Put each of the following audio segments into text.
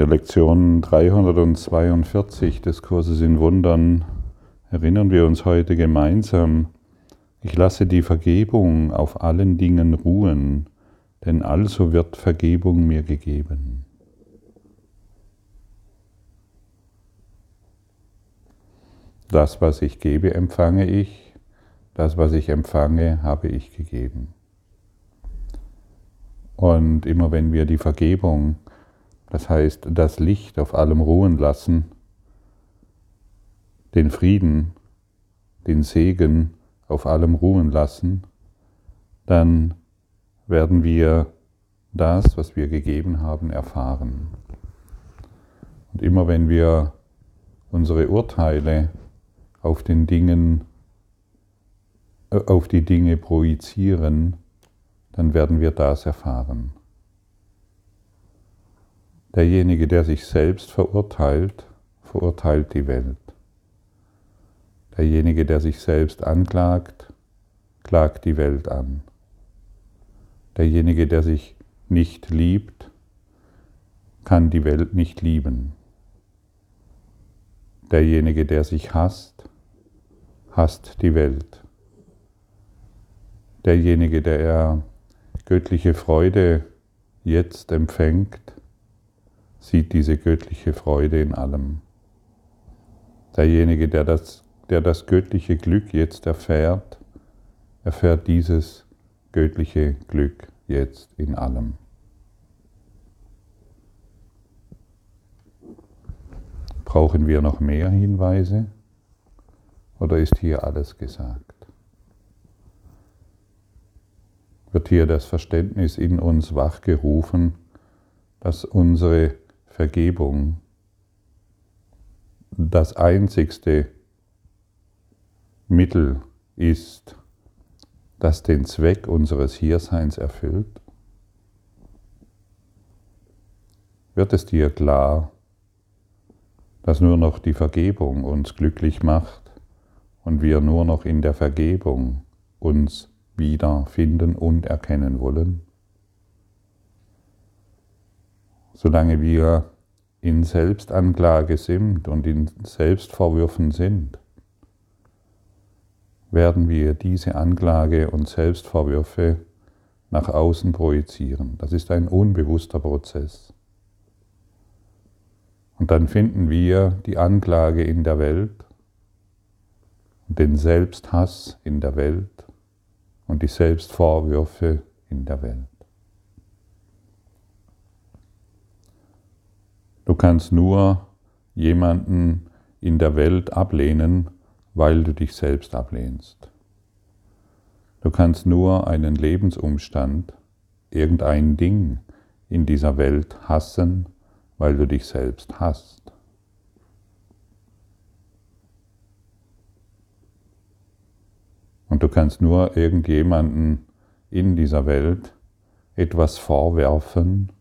der Lektion 342 des Kurses in Wundern erinnern wir uns heute gemeinsam, ich lasse die Vergebung auf allen Dingen ruhen, denn also wird Vergebung mir gegeben. Das, was ich gebe, empfange ich, das, was ich empfange, habe ich gegeben. Und immer wenn wir die Vergebung das heißt, das Licht auf allem ruhen lassen, den Frieden, den Segen auf allem ruhen lassen, dann werden wir das, was wir gegeben haben, erfahren. Und immer wenn wir unsere Urteile auf den Dingen, äh, auf die Dinge projizieren, dann werden wir das erfahren. Derjenige, der sich selbst verurteilt, verurteilt die Welt. Derjenige, der sich selbst anklagt, klagt die Welt an. Derjenige, der sich nicht liebt, kann die Welt nicht lieben. Derjenige, der sich hasst, hasst die Welt. Derjenige, der göttliche Freude jetzt empfängt, sieht diese göttliche Freude in allem. Derjenige, der das, der das göttliche Glück jetzt erfährt, erfährt dieses göttliche Glück jetzt in allem. Brauchen wir noch mehr Hinweise oder ist hier alles gesagt? Wird hier das Verständnis in uns wachgerufen, dass unsere Vergebung das einzigste Mittel ist, das den Zweck unseres Hierseins erfüllt? Wird es dir klar, dass nur noch die Vergebung uns glücklich macht und wir nur noch in der Vergebung uns wiederfinden und erkennen wollen? Solange wir in Selbstanklage sind und in Selbstvorwürfen sind, werden wir diese Anklage und Selbstvorwürfe nach außen projizieren. Das ist ein unbewusster Prozess. Und dann finden wir die Anklage in der Welt, den Selbsthass in der Welt und die Selbstvorwürfe in der Welt. Du kannst nur jemanden in der Welt ablehnen, weil du dich selbst ablehnst. Du kannst nur einen Lebensumstand, irgendein Ding in dieser Welt hassen, weil du dich selbst hasst. Und du kannst nur irgendjemanden in dieser Welt etwas vorwerfen,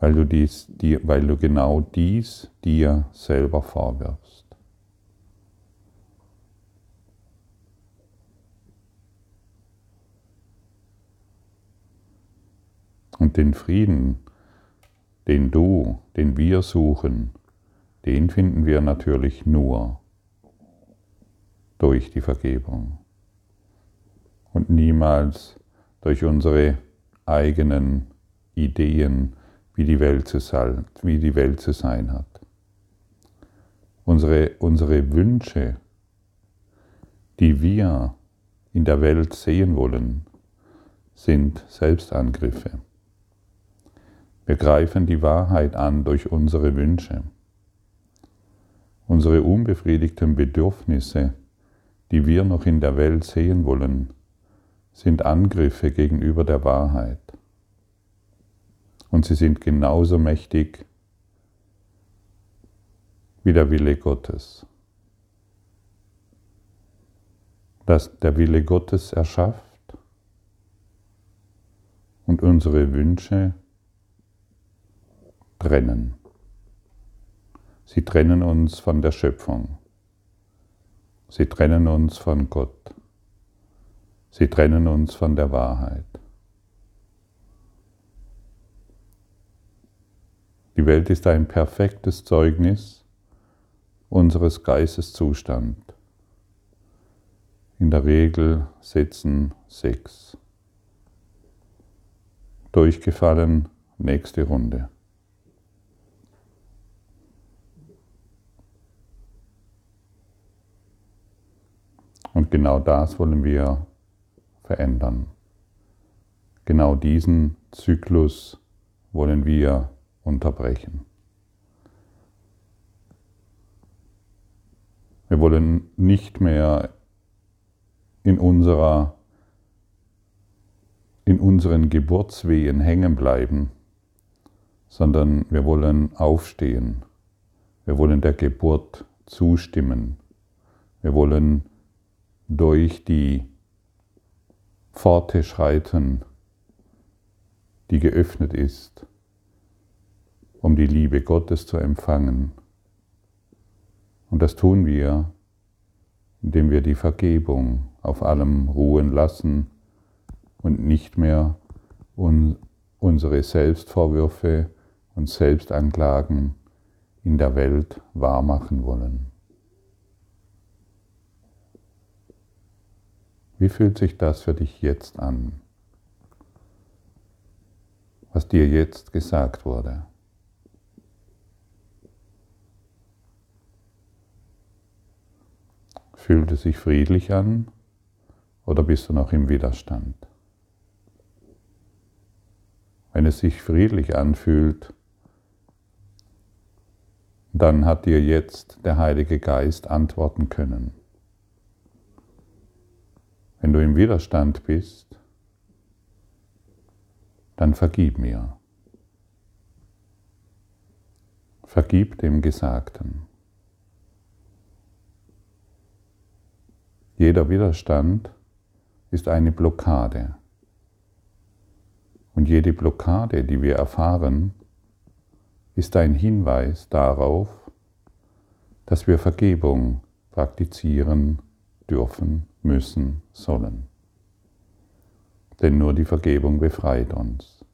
weil du, dies, dir, weil du genau dies dir selber vorwirfst. Und den Frieden, den du, den wir suchen, den finden wir natürlich nur durch die Vergebung und niemals durch unsere eigenen Ideen, wie die Welt zu sein, wie die Welt zu sein hat. Unsere, unsere Wünsche, die wir in der Welt sehen wollen, sind Selbstangriffe. Wir greifen die Wahrheit an durch unsere Wünsche. Unsere unbefriedigten Bedürfnisse, die wir noch in der Welt sehen wollen, sind Angriffe gegenüber der Wahrheit und sie sind genauso mächtig wie der Wille Gottes. Dass der Wille Gottes erschafft und unsere Wünsche trennen. Sie trennen uns von der Schöpfung. Sie trennen uns von Gott. Sie trennen uns von der Wahrheit. Die Welt ist ein perfektes Zeugnis unseres Geisteszustands. In der Regel sitzen sechs. Durchgefallen, nächste Runde. Und genau das wollen wir verändern. Genau diesen Zyklus wollen wir unterbrechen. Wir wollen nicht mehr in, unserer, in unseren Geburtswehen hängen bleiben, sondern wir wollen aufstehen. Wir wollen der Geburt zustimmen. Wir wollen durch die Pforte schreiten, die geöffnet ist, um die Liebe Gottes zu empfangen. Und das tun wir, indem wir die Vergebung auf allem ruhen lassen und nicht mehr unsere Selbstvorwürfe und Selbstanklagen in der Welt wahrmachen wollen. Wie fühlt sich das für dich jetzt an? Was dir jetzt gesagt wurde? Fühlt es sich friedlich an oder bist du noch im Widerstand? Wenn es sich friedlich anfühlt, dann hat dir jetzt der Heilige Geist antworten können. Wenn du im Widerstand bist, dann vergib mir. Vergib dem Gesagten. Jeder Widerstand ist eine Blockade. Und jede Blockade, die wir erfahren, ist ein Hinweis darauf, dass wir Vergebung praktizieren dürfen müssen, sollen. Denn nur die Vergebung befreit uns.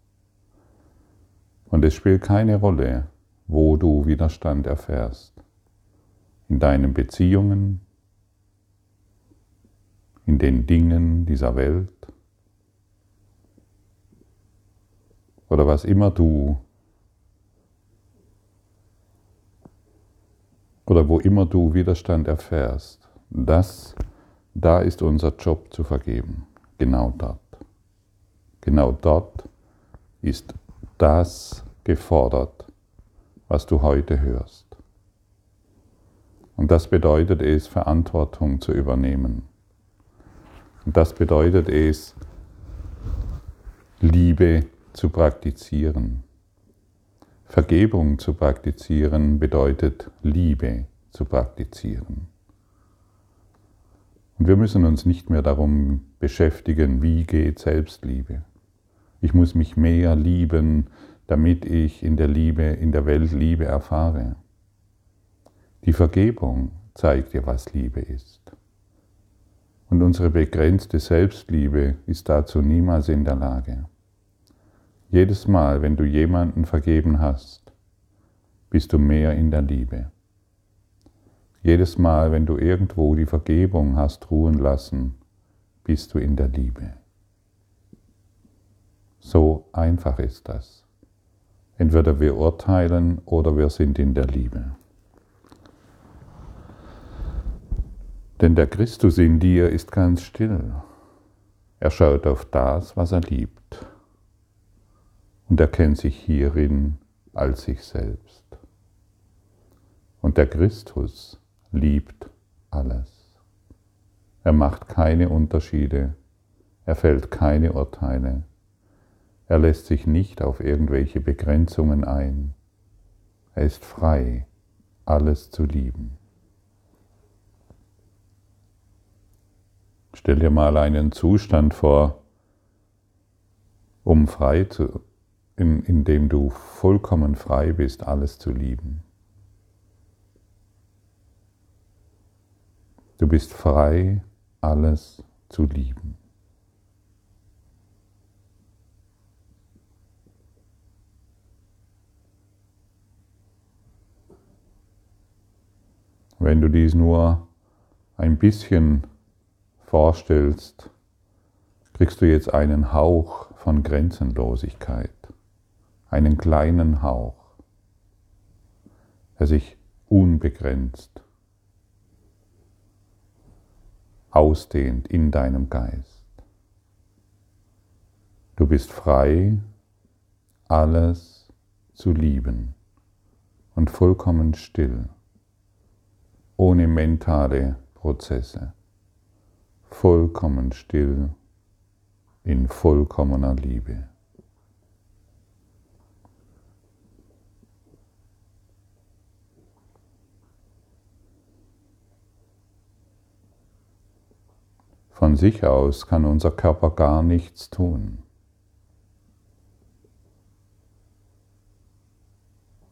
Und es spielt keine Rolle, wo du Widerstand erfährst. In deinen Beziehungen, in den Dingen dieser Welt oder was immer du oder wo immer du Widerstand erfährst, das da ist unser Job zu vergeben. Genau dort. Genau dort ist das gefordert, was du heute hörst. Und das bedeutet es, Verantwortung zu übernehmen. Und das bedeutet es, Liebe zu praktizieren. Vergebung zu praktizieren bedeutet Liebe zu praktizieren. Und wir müssen uns nicht mehr darum beschäftigen, wie geht Selbstliebe. Ich muss mich mehr lieben, damit ich in der Liebe, in der Welt Liebe erfahre. Die Vergebung zeigt dir, was Liebe ist. Und unsere begrenzte Selbstliebe ist dazu niemals in der Lage. Jedes Mal, wenn du jemanden vergeben hast, bist du mehr in der Liebe. Jedes Mal, wenn du irgendwo die Vergebung hast ruhen lassen, bist du in der Liebe. So einfach ist das. Entweder wir urteilen oder wir sind in der Liebe. Denn der Christus in dir ist ganz still. Er schaut auf das, was er liebt. Und erkennt sich hierin als sich selbst. Und der Christus liebt alles. Er macht keine Unterschiede, er fällt keine Urteile, er lässt sich nicht auf irgendwelche Begrenzungen ein. Er ist frei, alles zu lieben. Stell dir mal einen Zustand vor, um frei zu, in, in dem du vollkommen frei bist, alles zu lieben. Du bist frei, alles zu lieben. Wenn du dies nur ein bisschen vorstellst, kriegst du jetzt einen Hauch von Grenzenlosigkeit, einen kleinen Hauch, der sich unbegrenzt ausdehnt in deinem Geist. Du bist frei, alles zu lieben und vollkommen still, ohne mentale Prozesse, vollkommen still in vollkommener Liebe. Von sich aus kann unser Körper gar nichts tun.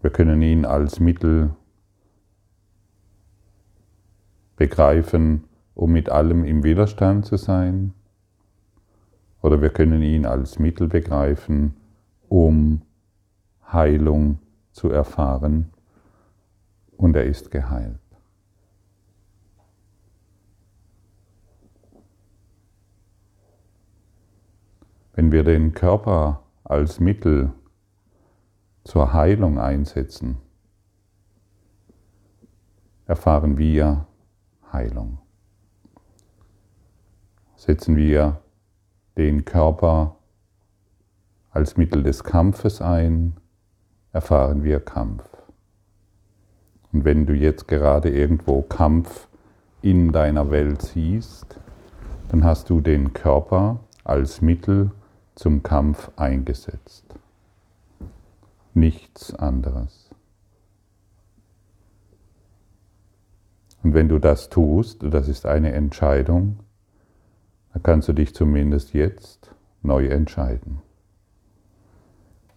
Wir können ihn als Mittel begreifen, um mit allem im Widerstand zu sein, oder wir können ihn als Mittel begreifen, um Heilung zu erfahren, und er ist geheilt. Wenn wir den Körper als Mittel zur Heilung einsetzen, erfahren wir Heilung. Setzen wir den Körper als Mittel des Kampfes ein, erfahren wir Kampf. Und wenn du jetzt gerade irgendwo Kampf in deiner Welt siehst, dann hast du den Körper als Mittel zum Kampf eingesetzt. Nichts anderes. Und wenn du das tust, das ist eine Entscheidung, dann kannst du dich zumindest jetzt neu entscheiden.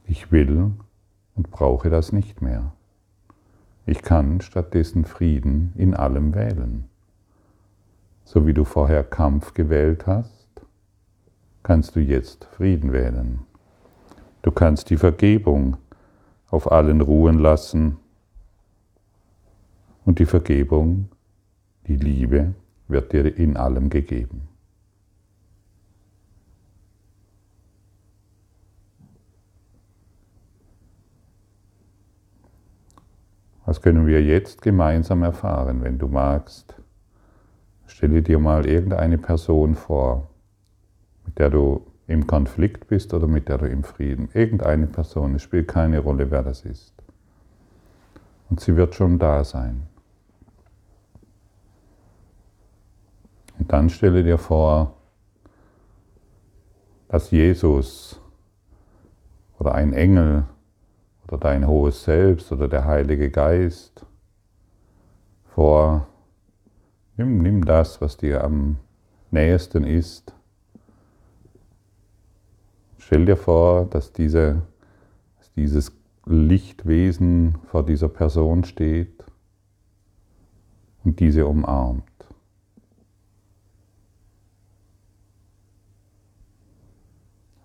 Ich will und brauche das nicht mehr. Ich kann stattdessen Frieden in allem wählen. So wie du vorher Kampf gewählt hast, kannst du jetzt Frieden wählen. Du kannst die Vergebung auf allen ruhen lassen und die Vergebung, die Liebe wird dir in allem gegeben. Was können wir jetzt gemeinsam erfahren, wenn du magst? Stelle dir mal irgendeine Person vor, mit der du im Konflikt bist oder mit der du im Frieden. Irgendeine Person, es spielt keine Rolle, wer das ist. Und sie wird schon da sein. Und dann stelle dir vor, dass Jesus oder ein Engel oder dein hohes Selbst oder der Heilige Geist vor, nimm, nimm das, was dir am nächsten ist, Stell dir vor, dass, diese, dass dieses Lichtwesen vor dieser Person steht und diese umarmt.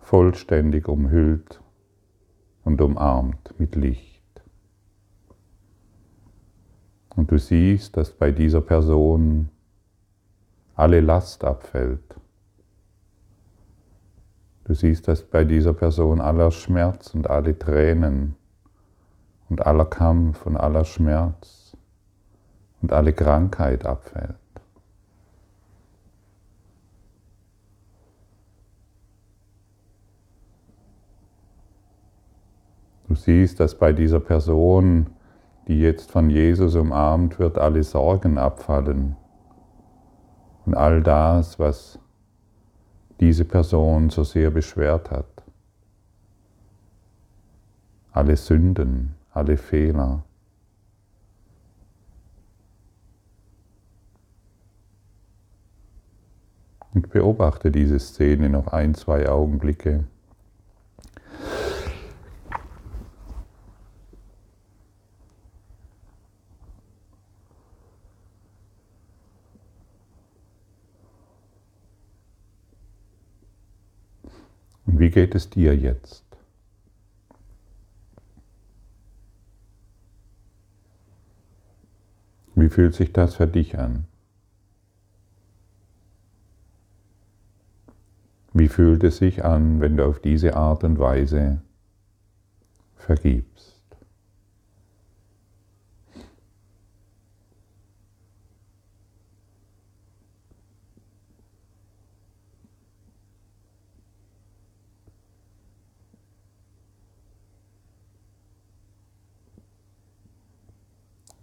Vollständig umhüllt und umarmt mit Licht. Und du siehst, dass bei dieser Person alle Last abfällt. Du siehst, dass bei dieser Person aller Schmerz und alle Tränen und aller Kampf und aller Schmerz und alle Krankheit abfällt. Du siehst, dass bei dieser Person, die jetzt von Jesus umarmt wird, alle Sorgen abfallen und all das, was diese Person so sehr beschwert hat. Alle Sünden, alle Fehler. Und beobachte diese Szene noch ein, zwei Augenblicke. Wie geht es dir jetzt? Wie Wie fühlt sich das für dich an? Wie fühlt es sich an, wenn du auf diese Art und Weise vergibst?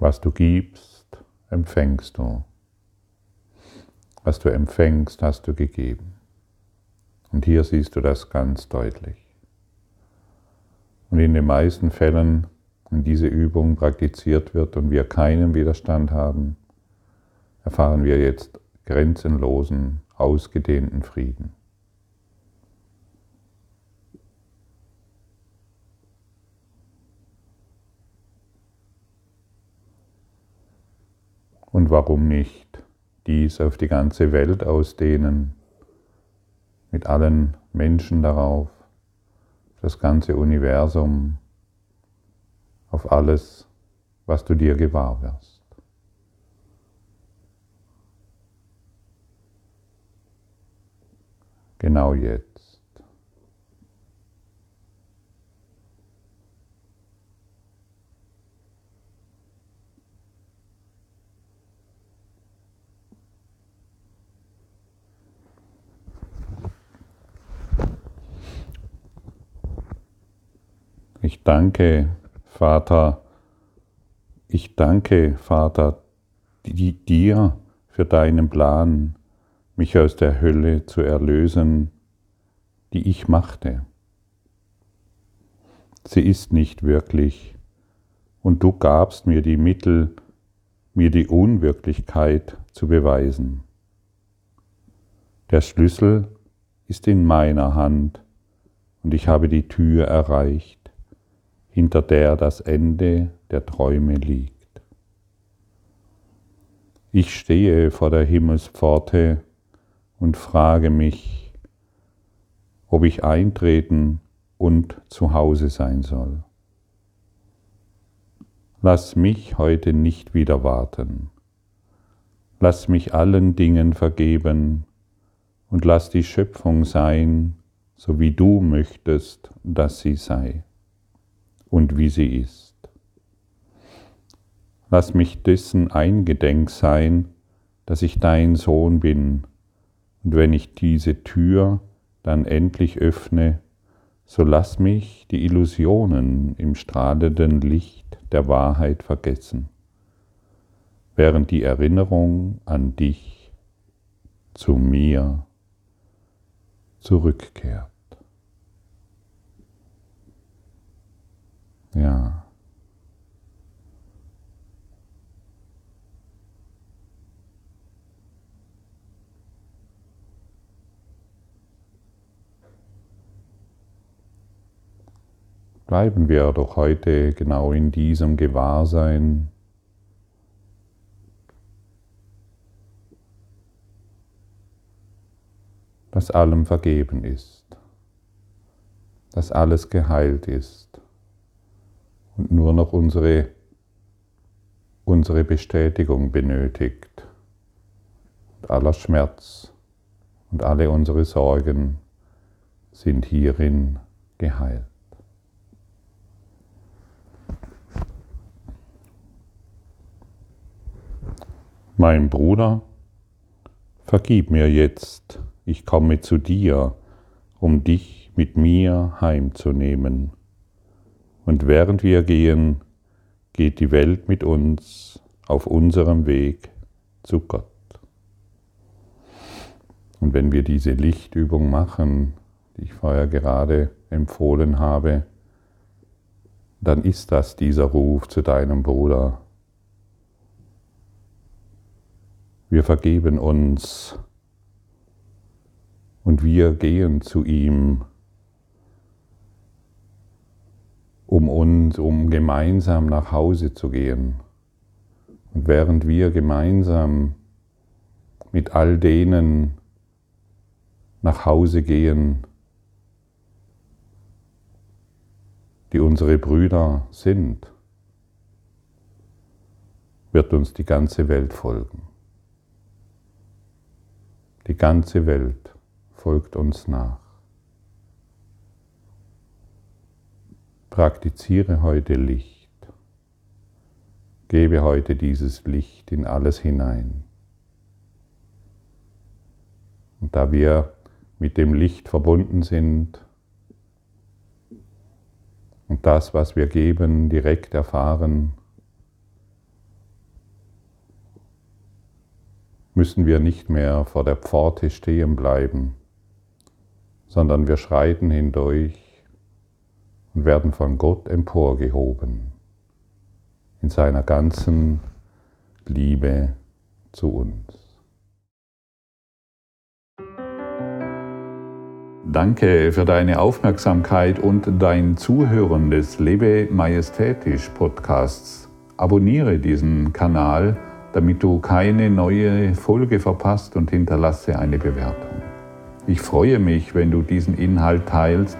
Was du gibst, empfängst du. Was du empfängst, hast du gegeben. Und hier siehst du das ganz deutlich. Und in den meisten Fällen, wenn diese Übung praktiziert wird und wir keinen Widerstand haben, erfahren wir jetzt grenzenlosen, ausgedehnten Frieden. Und warum nicht dies auf die ganze Welt ausdehnen, mit allen Menschen darauf, das ganze Universum, auf alles, was du dir gewahr wirst. Genau jetzt. Ich danke, Vater, ich danke, Vater, dir für deinen Plan, mich aus der Hölle zu erlösen, die ich machte. Sie ist nicht wirklich, und du gabst mir die Mittel, mir die Unwirklichkeit zu beweisen. Der Schlüssel ist in meiner Hand, und ich habe die Tür erreicht hinter der das Ende der Träume liegt. Ich stehe vor der Himmelspforte und frage mich, ob ich eintreten und zu Hause sein soll. Lass mich heute nicht wieder warten. Lass mich allen Dingen vergeben und lass die Schöpfung sein, so wie du möchtest, dass sie sei und wie sie ist. Lass mich dessen eingedenk sein, dass ich dein Sohn bin, und wenn ich diese Tür dann endlich öffne, so lass mich die Illusionen im strahlenden Licht der Wahrheit vergessen, während die Erinnerung an dich zu mir zurückkehrt. Ja. Bleiben wir doch heute genau in diesem Gewahrsein. dass allem vergeben ist, dass alles geheilt ist und nur noch unsere, unsere Bestätigung benötigt. Und aller Schmerz und alle unsere Sorgen sind hierin geheilt. Mein Bruder, vergib mir jetzt, ich komme zu dir, um dich mit mir heimzunehmen. Und während wir gehen, geht die Welt mit uns auf unserem Weg zu Gott. Und wenn wir diese Lichtübung machen, die ich vorher gerade empfohlen habe, dann ist das dieser Ruf zu deinem Bruder. Wir vergeben uns und wir gehen zu ihm um uns, um gemeinsam nach Hause zu gehen. Und während wir gemeinsam mit all denen nach Hause gehen, die unsere Brüder sind, wird uns die ganze Welt folgen. Die ganze Welt folgt uns nach. Praktiziere heute Licht. Gebe heute dieses Licht in alles hinein. Und da wir mit dem Licht verbunden sind und das, was wir geben, direkt erfahren, müssen wir nicht mehr vor der Pforte stehen bleiben, sondern wir schreiten hindurch und werden von Gott emporgehoben in seiner ganzen Liebe zu uns. Danke für deine Aufmerksamkeit und dein Zuhören des Lebe Majestätisch Podcasts. Abonniere diesen Kanal, damit du keine neue Folge verpasst und hinterlasse eine Bewertung. Ich freue mich, wenn du diesen Inhalt teilst,